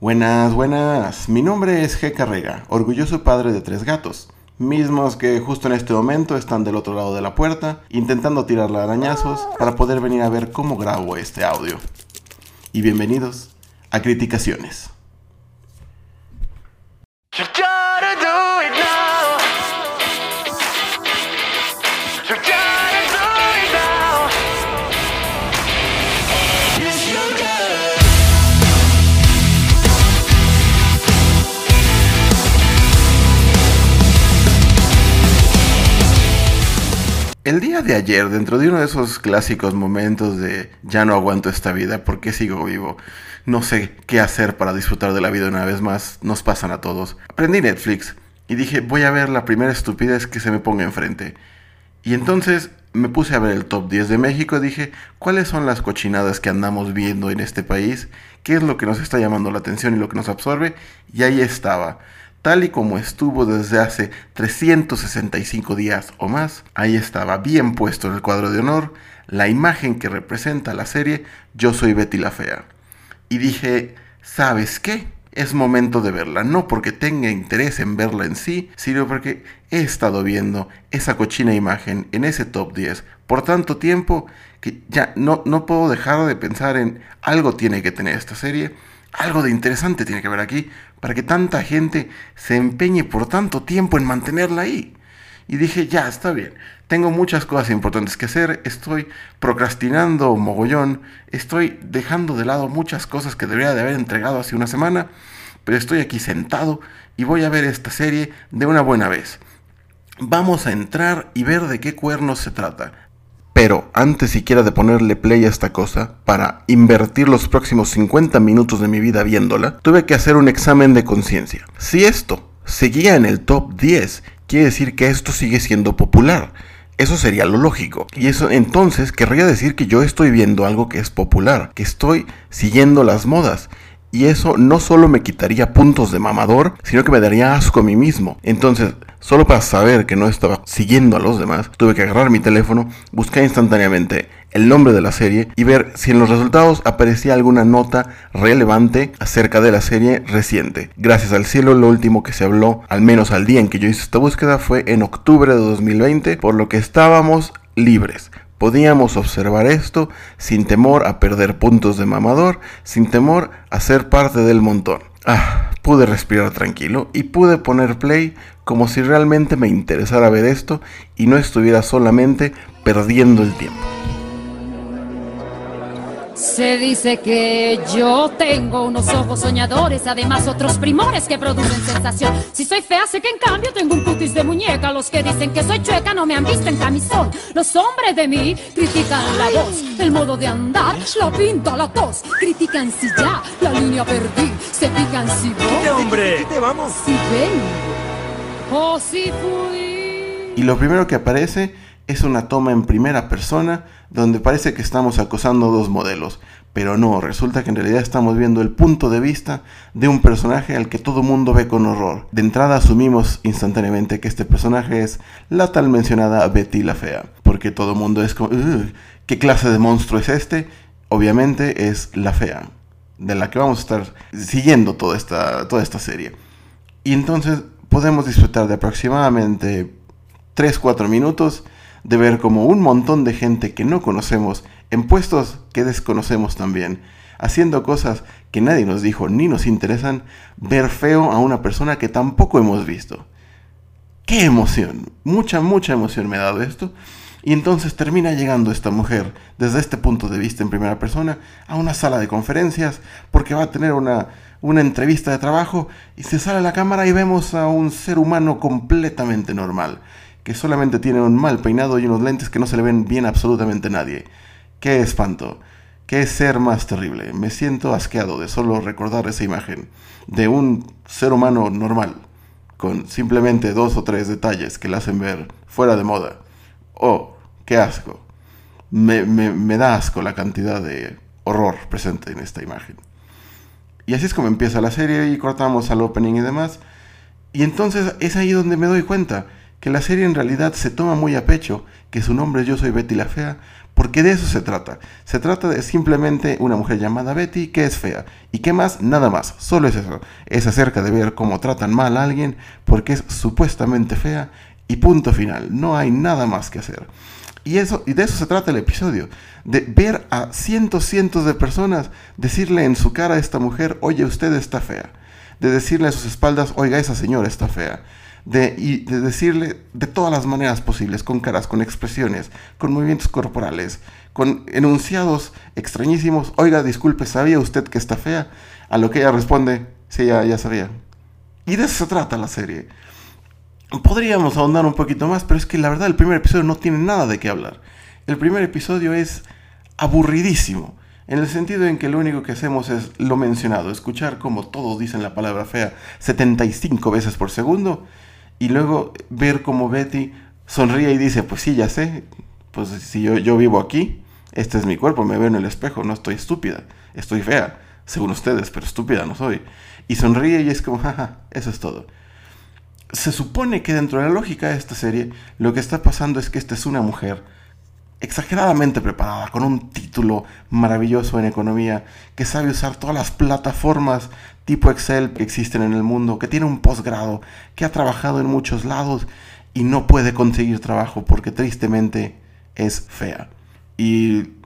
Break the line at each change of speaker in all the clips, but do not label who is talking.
Buenas, buenas. Mi nombre es G. Carrega, orgulloso padre de tres gatos, mismos que justo en este momento están del otro lado de la puerta, intentando tirarle arañazos para poder venir a ver cómo grabo este audio. Y bienvenidos a Criticaciones. El día de ayer, dentro de uno de esos clásicos momentos de ya no aguanto esta vida, ¿por qué sigo vivo? No sé qué hacer para disfrutar de la vida una vez más, nos pasan a todos. Aprendí Netflix y dije, voy a ver la primera estupidez que se me ponga enfrente. Y entonces me puse a ver el top 10 de México y dije, ¿cuáles son las cochinadas que andamos viendo en este país? ¿Qué es lo que nos está llamando la atención y lo que nos absorbe? Y ahí estaba. Tal y como estuvo desde hace 365 días o más, ahí estaba bien puesto en el cuadro de honor la imagen que representa la serie Yo soy Betty la Fea. Y dije, ¿sabes qué? Es momento de verla, no porque tenga interés en verla en sí, sino porque he estado viendo esa cochina imagen en ese top 10 por tanto tiempo que ya no, no puedo dejar de pensar en algo tiene que tener esta serie, algo de interesante tiene que ver aquí, para que tanta gente se empeñe por tanto tiempo en mantenerla ahí. Y dije, ya, está bien. Tengo muchas cosas importantes que hacer. Estoy procrastinando mogollón. Estoy dejando de lado muchas cosas que debería de haber entregado hace una semana. Pero estoy aquí sentado y voy a ver esta serie de una buena vez. Vamos a entrar y ver de qué cuernos se trata. Pero antes siquiera de ponerle play a esta cosa, para invertir los próximos 50 minutos de mi vida viéndola, tuve que hacer un examen de conciencia. Si esto seguía en el top 10, quiere decir que esto sigue siendo popular. Eso sería lo lógico. Y eso entonces querría decir que yo estoy viendo algo que es popular, que estoy siguiendo las modas. Y eso no solo me quitaría puntos de mamador, sino que me daría asco a mí mismo. Entonces, solo para saber que no estaba siguiendo a los demás, tuve que agarrar mi teléfono, buscar instantáneamente el nombre de la serie y ver si en los resultados aparecía alguna nota relevante acerca de la serie reciente. Gracias al cielo, lo último que se habló, al menos al día en que yo hice esta búsqueda, fue en octubre de 2020, por lo que estábamos libres. Podíamos observar esto sin temor a perder puntos de mamador, sin temor a ser parte del montón. Ah, pude respirar tranquilo y pude poner play como si realmente me interesara ver esto y no estuviera solamente perdiendo el tiempo.
Se dice que yo tengo unos ojos soñadores, además otros primores que producen sensación. Si soy fea, sé que en cambio tengo un cutis de muñeca. Los que dicen que soy chueca no me han visto en camisón. Los hombres de mí critican la voz, el modo de andar, la pinta, la tos. Critican si ya la línea perdí, se pican si voy,
hombre! te vamos?
si ven o si fui.
Y lo primero que aparece es una toma en primera persona donde parece que estamos acosando dos modelos, pero no, resulta que en realidad estamos viendo el punto de vista de un personaje al que todo mundo ve con horror. De entrada asumimos instantáneamente que este personaje es la tal mencionada Betty la Fea, porque todo mundo es como, "Ugh, ¿qué clase de monstruo es este? Obviamente es la Fea, de la que vamos a estar siguiendo toda esta, toda esta serie. Y entonces podemos disfrutar de aproximadamente 3-4 minutos de ver como un montón de gente que no conocemos en puestos que desconocemos también, haciendo cosas que nadie nos dijo ni nos interesan, ver feo a una persona que tampoco hemos visto. ¡Qué emoción! Mucha, mucha emoción me ha dado esto. Y entonces termina llegando esta mujer, desde este punto de vista en primera persona, a una sala de conferencias, porque va a tener una, una entrevista de trabajo, y se sale a la cámara y vemos a un ser humano completamente normal, que solamente tiene un mal peinado y unos lentes que no se le ven bien a absolutamente nadie. ¡Qué espanto! ¡Qué ser más terrible! Me siento asqueado de solo recordar esa imagen de un ser humano normal, con simplemente dos o tres detalles que le hacen ver fuera de moda. ¡Oh, qué asco! Me, da asco la cantidad de horror presente en esta imagen. Y así es como empieza la serie y cortamos al opening y demás. Y entonces es ahí donde me doy cuenta que la serie en realidad se toma muy a pecho, que su nombre es Yo soy Betty la Fea, porque de eso se trata. Se trata de simplemente una mujer llamada Betty que es fea. ¿Y qué más? Nada más. Solo es eso. Es acerca de ver cómo tratan mal a alguien porque es supuestamente fea y punto final. No hay nada más que hacer. Y, eso, y de eso se trata el episodio. De ver a cientos, cientos de personas decirle en su cara a esta mujer, oye, usted está fea. De decirle a sus espaldas, oiga, esa señora está fea. De, y de decirle de todas las maneras posibles, con caras, con expresiones, con movimientos corporales, con enunciados extrañísimos, oiga, disculpe, ¿sabía usted que está fea? A lo que ella responde, sí, ya, ya sabía. Y de eso se trata la serie. Podríamos ahondar un poquito más, pero es que la verdad el primer episodio no tiene nada de qué hablar. El primer episodio es aburridísimo, en el sentido en que lo único que hacemos es lo mencionado, escuchar como todos dicen la palabra fea 75 veces por segundo, y luego ver como Betty sonríe y dice, pues sí, ya sé, pues si yo, yo vivo aquí, este es mi cuerpo, me veo en el espejo, no estoy estúpida, estoy fea, según ustedes, pero estúpida no soy. Y sonríe y es como, jaja, eso es todo se supone que dentro de la lógica de esta serie, lo que está pasando es que esta es una mujer exageradamente preparada, con un título maravilloso en economía, que sabe usar todas las plataformas tipo Excel que existen en el mundo, que tiene un posgrado, que ha trabajado en muchos lados y no puede conseguir trabajo porque tristemente es fea. Y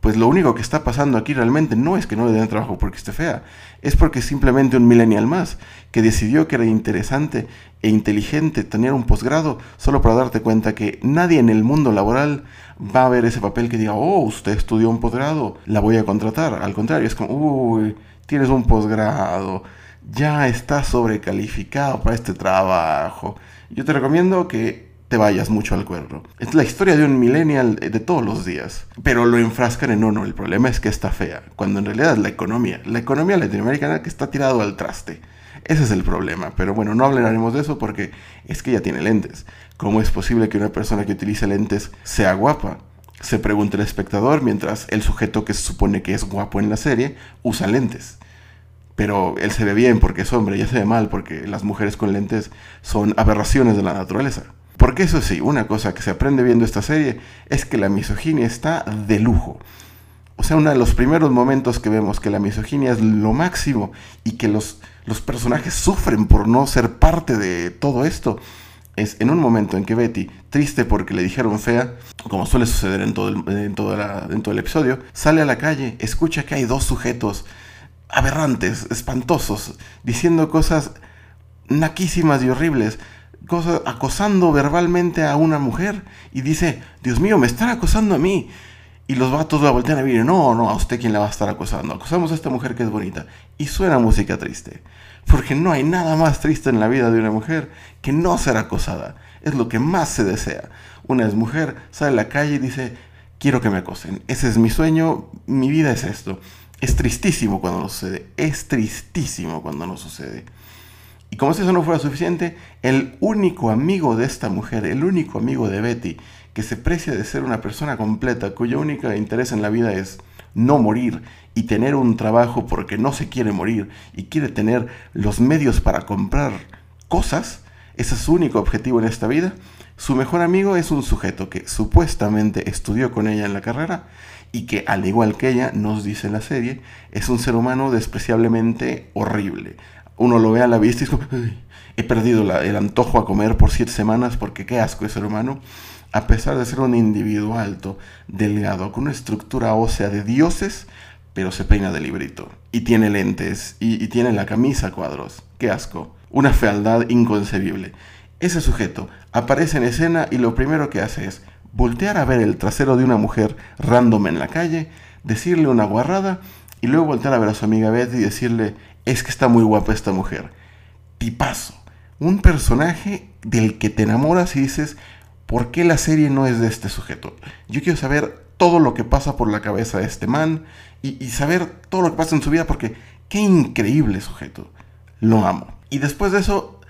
pues lo único que está pasando aquí realmente no es que no le den trabajo porque esté fea, es porque simplemente un millennial más que decidió que era interesante e inteligente tener un posgrado solo para darte cuenta que nadie en el mundo laboral va a ver ese papel que diga, oh, usted estudió un posgrado, la voy a contratar. Al contrario, es como, uy, tienes un posgrado, ya estás sobrecalificado para este trabajo. Yo te recomiendo que te vayas mucho al cuerno. Es la historia de un millennial de todos los días. Pero lo enfrascan en uno. El problema es que está fea. Cuando en realidad la economía. La economía latinoamericana que está tirado al traste. Ese es el problema. Pero bueno, no hablaremos de eso porque es que ya tiene lentes. ¿Cómo es posible que una persona que utilice lentes sea guapa? Se pregunta el espectador mientras el sujeto que se supone que es guapo en la serie usa lentes. Pero él se ve bien porque es hombre, ya se ve mal porque las mujeres con lentes son aberraciones de la naturaleza. Porque eso sí, una cosa que se aprende viendo esta serie es que la misoginia está de lujo. O sea, uno de los primeros momentos que vemos que la misoginia es lo máximo y que los, los personajes sufren por no ser parte de todo esto es en un momento en que Betty, triste porque le dijeron fea, como suele suceder en todo el, en todo la- en todo el episodio, sale a la calle, escucha que hay dos sujetos aberrantes, espantosos, diciendo cosas naquísimas y horribles, cosas, acosando verbalmente a una mujer y dice, Dios mío, me están acosando a mí. Y los vatos la voltean a ver no, no, a usted quién la va a estar acosando. Acosamos a esta mujer que es bonita. Y suena música triste. Porque no hay nada más triste en la vida de una mujer que no ser acosada. Es lo que más se desea. Una es mujer, sale a la calle y dice, quiero que me acosen. Ese es mi sueño, mi vida es esto. Es tristísimo cuando no sucede. Es tristísimo cuando no sucede. Y como si eso no fuera suficiente, el único amigo de esta mujer, el único amigo de Betty, que se precia de ser una persona completa, cuyo único interés en la vida es no morir y tener un trabajo porque no se quiere morir y quiere tener los medios para comprar cosas, ese es su único objetivo en esta vida. Su mejor amigo es un sujeto que supuestamente estudió con ella en la carrera y que, al igual que ella, nos dice la serie, es un ser humano despreciablemente horrible. Uno lo ve a la vista y es como, "Ay, he perdido el antojo a comer por siete semanas porque qué asco es ser humano. A pesar de ser un individuo alto, delgado, con una estructura ósea de dioses, pero se peina de librito. Y tiene lentes, y, tiene la camisa cuadros. ¡Qué asco! Una fealdad inconcebible. Ese sujeto aparece en escena y lo primero que hace es voltear a ver el trasero de una mujer random en la calle, decirle una guarrada y luego voltear a ver a su amiga Betty y decirle, es que está muy guapa esta mujer. Tipazo. Un personaje del que te enamoras y dices, ¿por qué la serie no es de este sujeto? Yo quiero saber todo lo que pasa por la cabeza de este man y, y saber todo lo que pasa en su vida porque qué increíble sujeto. Lo amo. Y después de eso,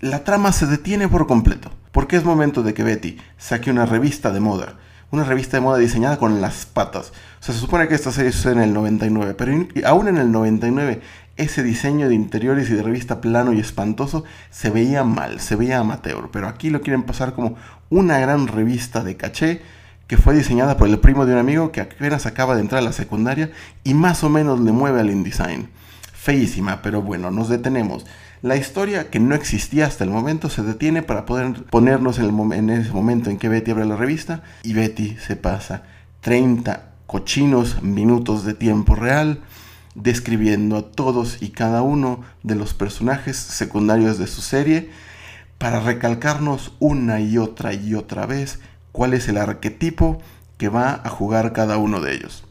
la trama se detiene por completo. Porque es momento de que Betty saque una revista de moda. Una revista de moda diseñada con las patas. O sea, se supone que esta serie sucede en el 99, pero aún en el 99 ese diseño de interiores y de revista plano y espantoso se veía mal, se veía amateur, pero aquí lo quieren pasar como una gran revista de caché que fue diseñada por el primo de un amigo que apenas acaba de entrar a la secundaria y más o menos le mueve al InDesign. Feísima, pero bueno, nos detenemos. La historia que no existía hasta el momento se detiene para poder ponernos en, el ese momento en que Betty abre la revista y Betty se pasa 30 cochinos minutos de tiempo real describiendo a todos y cada uno de los personajes secundarios de su serie para recalcarnos una y otra y otra vez cuál es el arquetipo que va a jugar cada uno de ellos.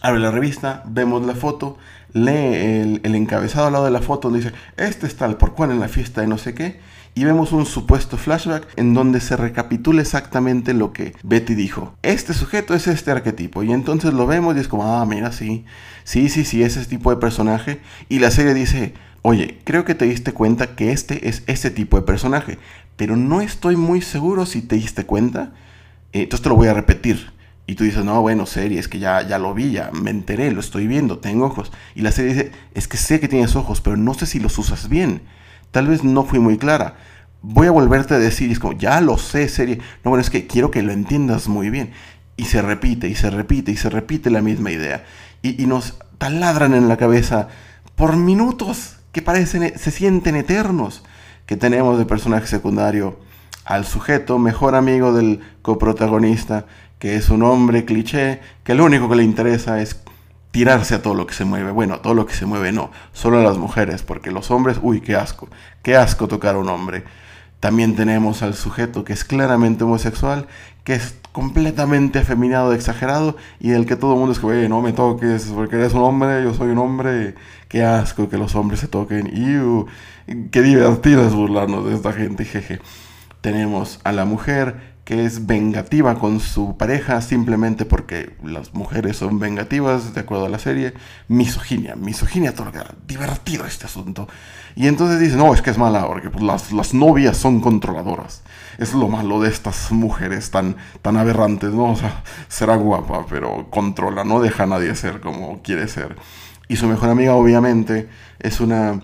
Abre la revista, vemos la foto, lee el, encabezado al lado de la foto donde dice, este es tal por cual en la fiesta de no sé qué, y vemos un supuesto flashback en donde se recapitula exactamente lo que Betty dijo. Este sujeto es este arquetipo, y entonces lo vemos y es como, ah, mira, sí, sí, sí, sí, es ese tipo de personaje, y la serie dice, oye, creo que te diste cuenta que este es ese tipo de personaje, pero no estoy muy seguro si te diste cuenta, entonces te lo voy a repetir. Y tú dices, no, bueno, serie, es que ya, ya lo vi, ya me enteré, lo estoy viendo, tengo ojos. Y la serie dice, es que sé que tienes ojos, pero no sé si los usas bien. Tal vez no fui muy clara. Voy a volverte a decir, y es como, ya lo sé, serie. No, bueno, es que quiero que lo entiendas muy bien. Y se repite, y se repite, y se repite la misma idea. Y, y nos taladran en la cabeza por minutos que parecen, se sienten eternos, que tenemos de personaje secundario al sujeto, mejor amigo del coprotagonista, que es un hombre cliché, que lo único que le interesa es tirarse a todo lo que se mueve. Bueno, todo lo que se mueve no, solo a las mujeres, porque los hombres, uy, qué asco, qué asco tocar a un hombre. También tenemos al sujeto que es claramente homosexual, que es completamente afeminado, exagerado, y del que todo el mundo es que, "Oye, no me toques, porque eres un hombre, yo soy un hombre, qué asco que los hombres se toquen, qué divertido es burlarnos de esta gente, jeje. Tenemos a la mujer que es vengativa con su pareja simplemente porque las mujeres son vengativas, de acuerdo a la serie. Misoginia, misoginia, todo lo que da. divertido este asunto. Y entonces dice, no, es que es mala porque pues, las, las novias son controladoras. Es lo malo de estas mujeres tan, tan aberrantes, ¿no? O sea, será guapa, pero controla, no deja a nadie ser como quiere ser. Y su mejor amiga, obviamente, es una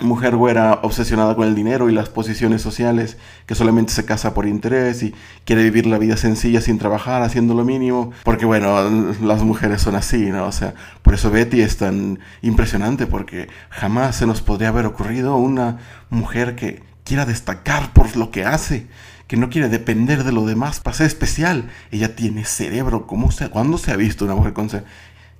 mujer güera obsesionada con el dinero y las posiciones sociales, que solamente se casa por interés y quiere vivir la vida sencilla sin trabajar, haciendo lo mínimo, porque bueno, las mujeres son así, ¿no? O sea, por eso Betty es tan impresionante, porque jamás se nos podría haber ocurrido una mujer que quiera destacar por lo que hace, que no quiere depender de lo demás para ser especial. Ella tiene cerebro, ¿cómo se, ¿cuándo se ha visto una mujer con cerebro?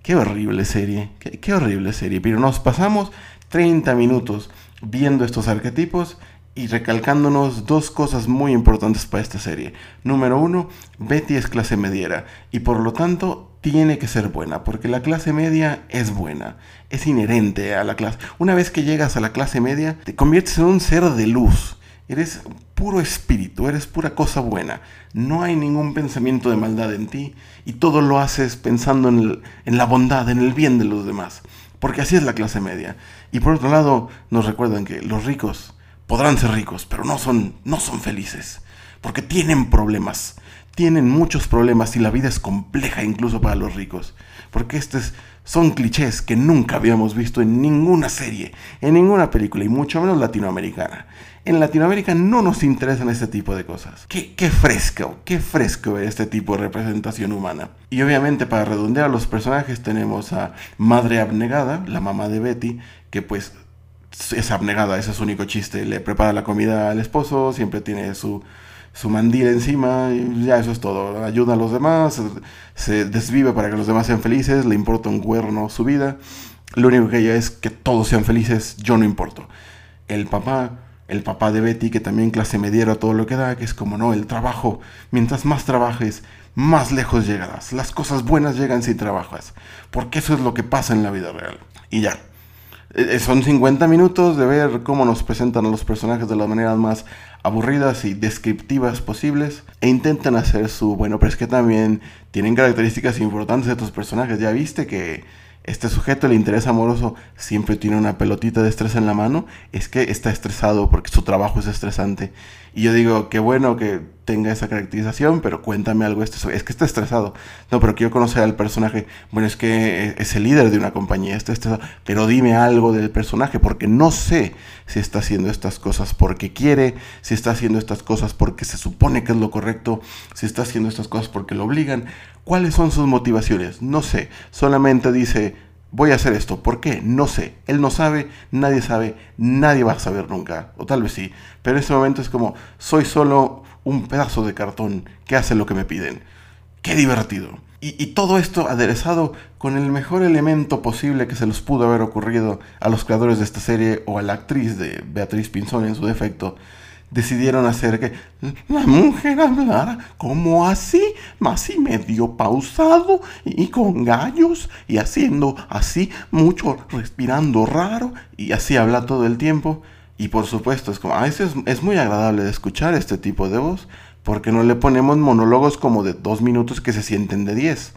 Qué horrible serie, qué, qué horrible serie, pero nos pasamos 30 minutos viendo estos arquetipos y recalcándonos dos cosas muy importantes para esta serie. Número uno, Betty es clase mediera y por lo tanto tiene que ser buena, porque la clase media es buena, es inherente a la clase. Una vez que llegas a la clase media, te conviertes en un ser de luz. Eres puro espíritu, eres pura cosa buena. No hay ningún pensamiento de maldad en ti y todo lo haces pensando en, el- en la bondad, en el bien de los demás. Porque así es la clase media. Y por otro lado, nos recuerdan que los ricos podrán ser ricos, pero no son, no son felices. Porque tienen problemas. Tienen muchos problemas y la vida es compleja incluso para los ricos. Porque estos son clichés que nunca habíamos visto en ninguna serie, en ninguna película, y mucho menos latinoamericana. En Latinoamérica no nos interesan este tipo de cosas. Qué, fresco, qué fresco ver este tipo de representación humana. Y obviamente para redondear a los personajes tenemos a Madre Abnegada, la mamá de Betty, que pues es abnegada, ese es su único chiste. Le prepara la comida al esposo, siempre tiene su, su mandil encima y ya eso es todo. Ayuda a los demás, se desvive para que los demás sean felices, le importa un cuerno su vida. Lo único que ella es que todos sean felices, yo no importo. El papá, el papá de Betty, que también clase mediera todo lo que da, que es como no, el trabajo, mientras más trabajes, más lejos llegarás. Las cosas buenas llegan si trabajas, porque eso es lo que pasa en la vida real. Y ya. Eh, Son 50 minutos de ver cómo nos presentan a los personajes de las maneras más aburridas y descriptivas posibles e intentan hacer su bueno, pero es que también tienen características importantes de estos personajes. Ya viste que este sujeto, el interés amoroso, siempre tiene una pelotita de estrés en la mano. Es que está estresado porque su trabajo es estresante. Y yo digo, qué bueno que tenga esa caracterización, pero cuéntame algo. Esto, es que está estresado. No, pero quiero conocer al personaje. Bueno, es que es el líder de una compañía, está estresado. Pero dime algo del personaje, porque no sé si está haciendo estas cosas porque quiere, si está haciendo estas cosas porque se supone que es lo correcto, si está haciendo estas cosas porque lo obligan. ¿Cuáles son sus motivaciones? No sé. Solamente dice, voy a hacer esto. ¿Por qué? No sé. Él no sabe, nadie sabe, nadie va a saber nunca. O tal vez sí. Pero en ese momento es como, soy solo un pedazo de cartón que hace lo que me piden. ¡Qué divertido! Y, y, todo esto aderezado con el mejor elemento posible que se les pudo haber ocurrido a los creadores de esta serie o a la actriz de Beatriz Pinzón en su defecto decidieron hacer que la mujer hablara como así, más y medio pausado y con gallos y haciendo así mucho, respirando raro y así habla todo el tiempo. Y por supuesto, es como, a veces es muy agradable de escuchar este tipo de voz, porque no le ponemos monólogos como de dos minutos que se sienten de diez.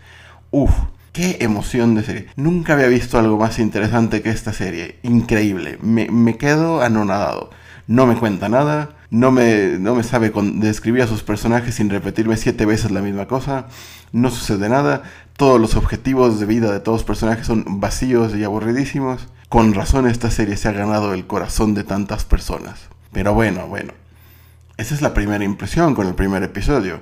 Uf, qué emoción de serie. Nunca había visto algo más interesante que esta serie. Increíble, me, me quedo anonadado. No me cuenta nada, no me, no me sabe con, describir a sus personajes sin repetirme siete veces la misma cosa, no sucede nada, todos los objetivos de vida de todos los personajes son vacíos y aburridísimos. Con razón esta serie se ha ganado el corazón de tantas personas. Pero bueno, bueno. Esa es la primera impresión con el primer episodio.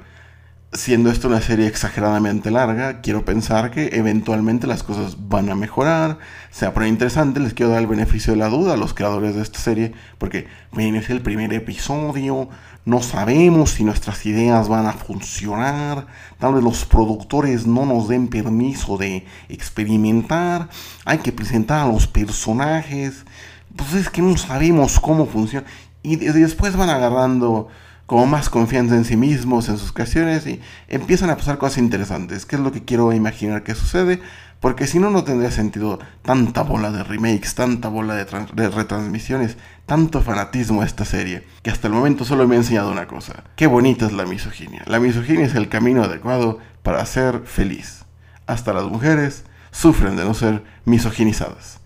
Siendo esto una serie exageradamente larga, quiero pensar que eventualmente las cosas van a mejorar, se va a poner interesante, les quiero dar el beneficio de la duda a los creadores de esta serie, porque ven, es el primer episodio, no sabemos si nuestras ideas van a funcionar, tal vez los productores no nos den permiso de experimentar, hay que presentar a los personajes, pues es que no sabemos cómo funciona, y después van agarrando como más confianza en sí mismos, en sus creaciones y empiezan a pasar cosas interesantes, que es lo que quiero imaginar que sucede, porque si no, no tendría sentido tanta bola de remakes, tanta bola de, de retransmisiones, tanto fanatismo a esta serie, que hasta el momento solo me ha enseñado una cosa, qué bonita es la misoginia. La misoginia es el camino adecuado para ser feliz. Hasta las mujeres sufren de no ser misoginizadas.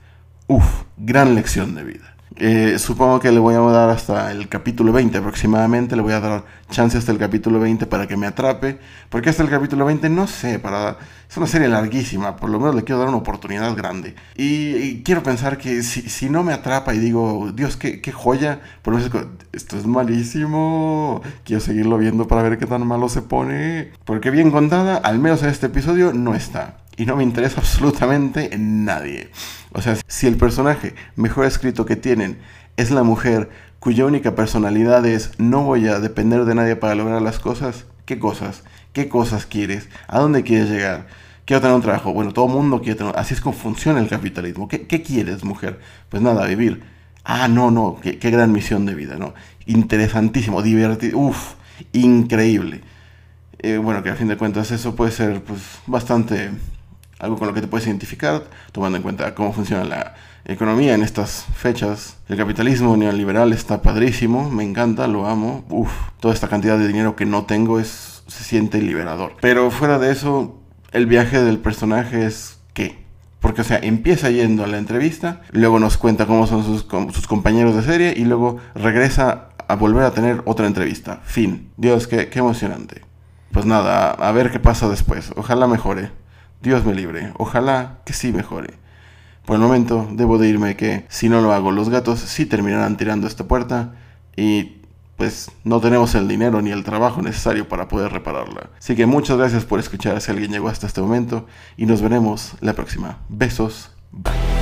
Uf, gran lección de vida. Eh, supongo que le voy a dar hasta el capítulo 20 aproximadamente, le voy a dar chance hasta el capítulo 20 para que me atrape, porque hasta el capítulo 20 no sé, para es una serie larguísima, por lo menos le quiero dar una oportunidad grande. Y, y quiero pensar que si, si, no me atrapa y digo, Dios, qué, qué joya, por lo menos esto es malísimo, quiero seguirlo viendo para ver qué tan malo se pone, porque bien contada, al menos en este episodio no está. Y no me interesa absolutamente en nadie. O sea, si el personaje mejor escrito que tienen es la mujer cuya única personalidad es no voy a depender de nadie para lograr las cosas, ¿qué cosas? ¿Qué cosas quieres? ¿A dónde quieres llegar? Quiero tener un trabajo. Bueno, todo mundo quiere tener... Así es como funciona el capitalismo. ¿Qué, quieres, mujer? Pues nada, vivir. Ah, no, no, qué, qué gran misión de vida, ¿no? Interesantísimo, divertido, uff, increíble. Eh, bueno, que a fin de cuentas eso puede ser pues bastante algo con lo que te puedes identificar, tomando en cuenta cómo funciona la economía en estas fechas. El capitalismo neoliberal está padrísimo, me encanta, lo amo. Uf, toda esta cantidad de dinero que no tengo es, se siente liberador. Pero fuera de eso, el viaje del personaje es qué. Porque, o sea, empieza yendo a la entrevista, luego nos cuenta cómo son sus, compañeros de serie y luego regresa a volver a tener otra entrevista. Fin. Dios, qué emocionante. Pues nada, a ver qué pasa después. Ojalá mejore. Dios me libre. Ojalá que sí mejore. Por el momento debo de irme que si no lo hago los gatos sí terminarán tirando esta puerta y pues no tenemos el dinero ni el trabajo necesario para poder repararla. Así que muchas gracias por escuchar si alguien llegó hasta este momento y nos veremos la próxima. Besos. Bye.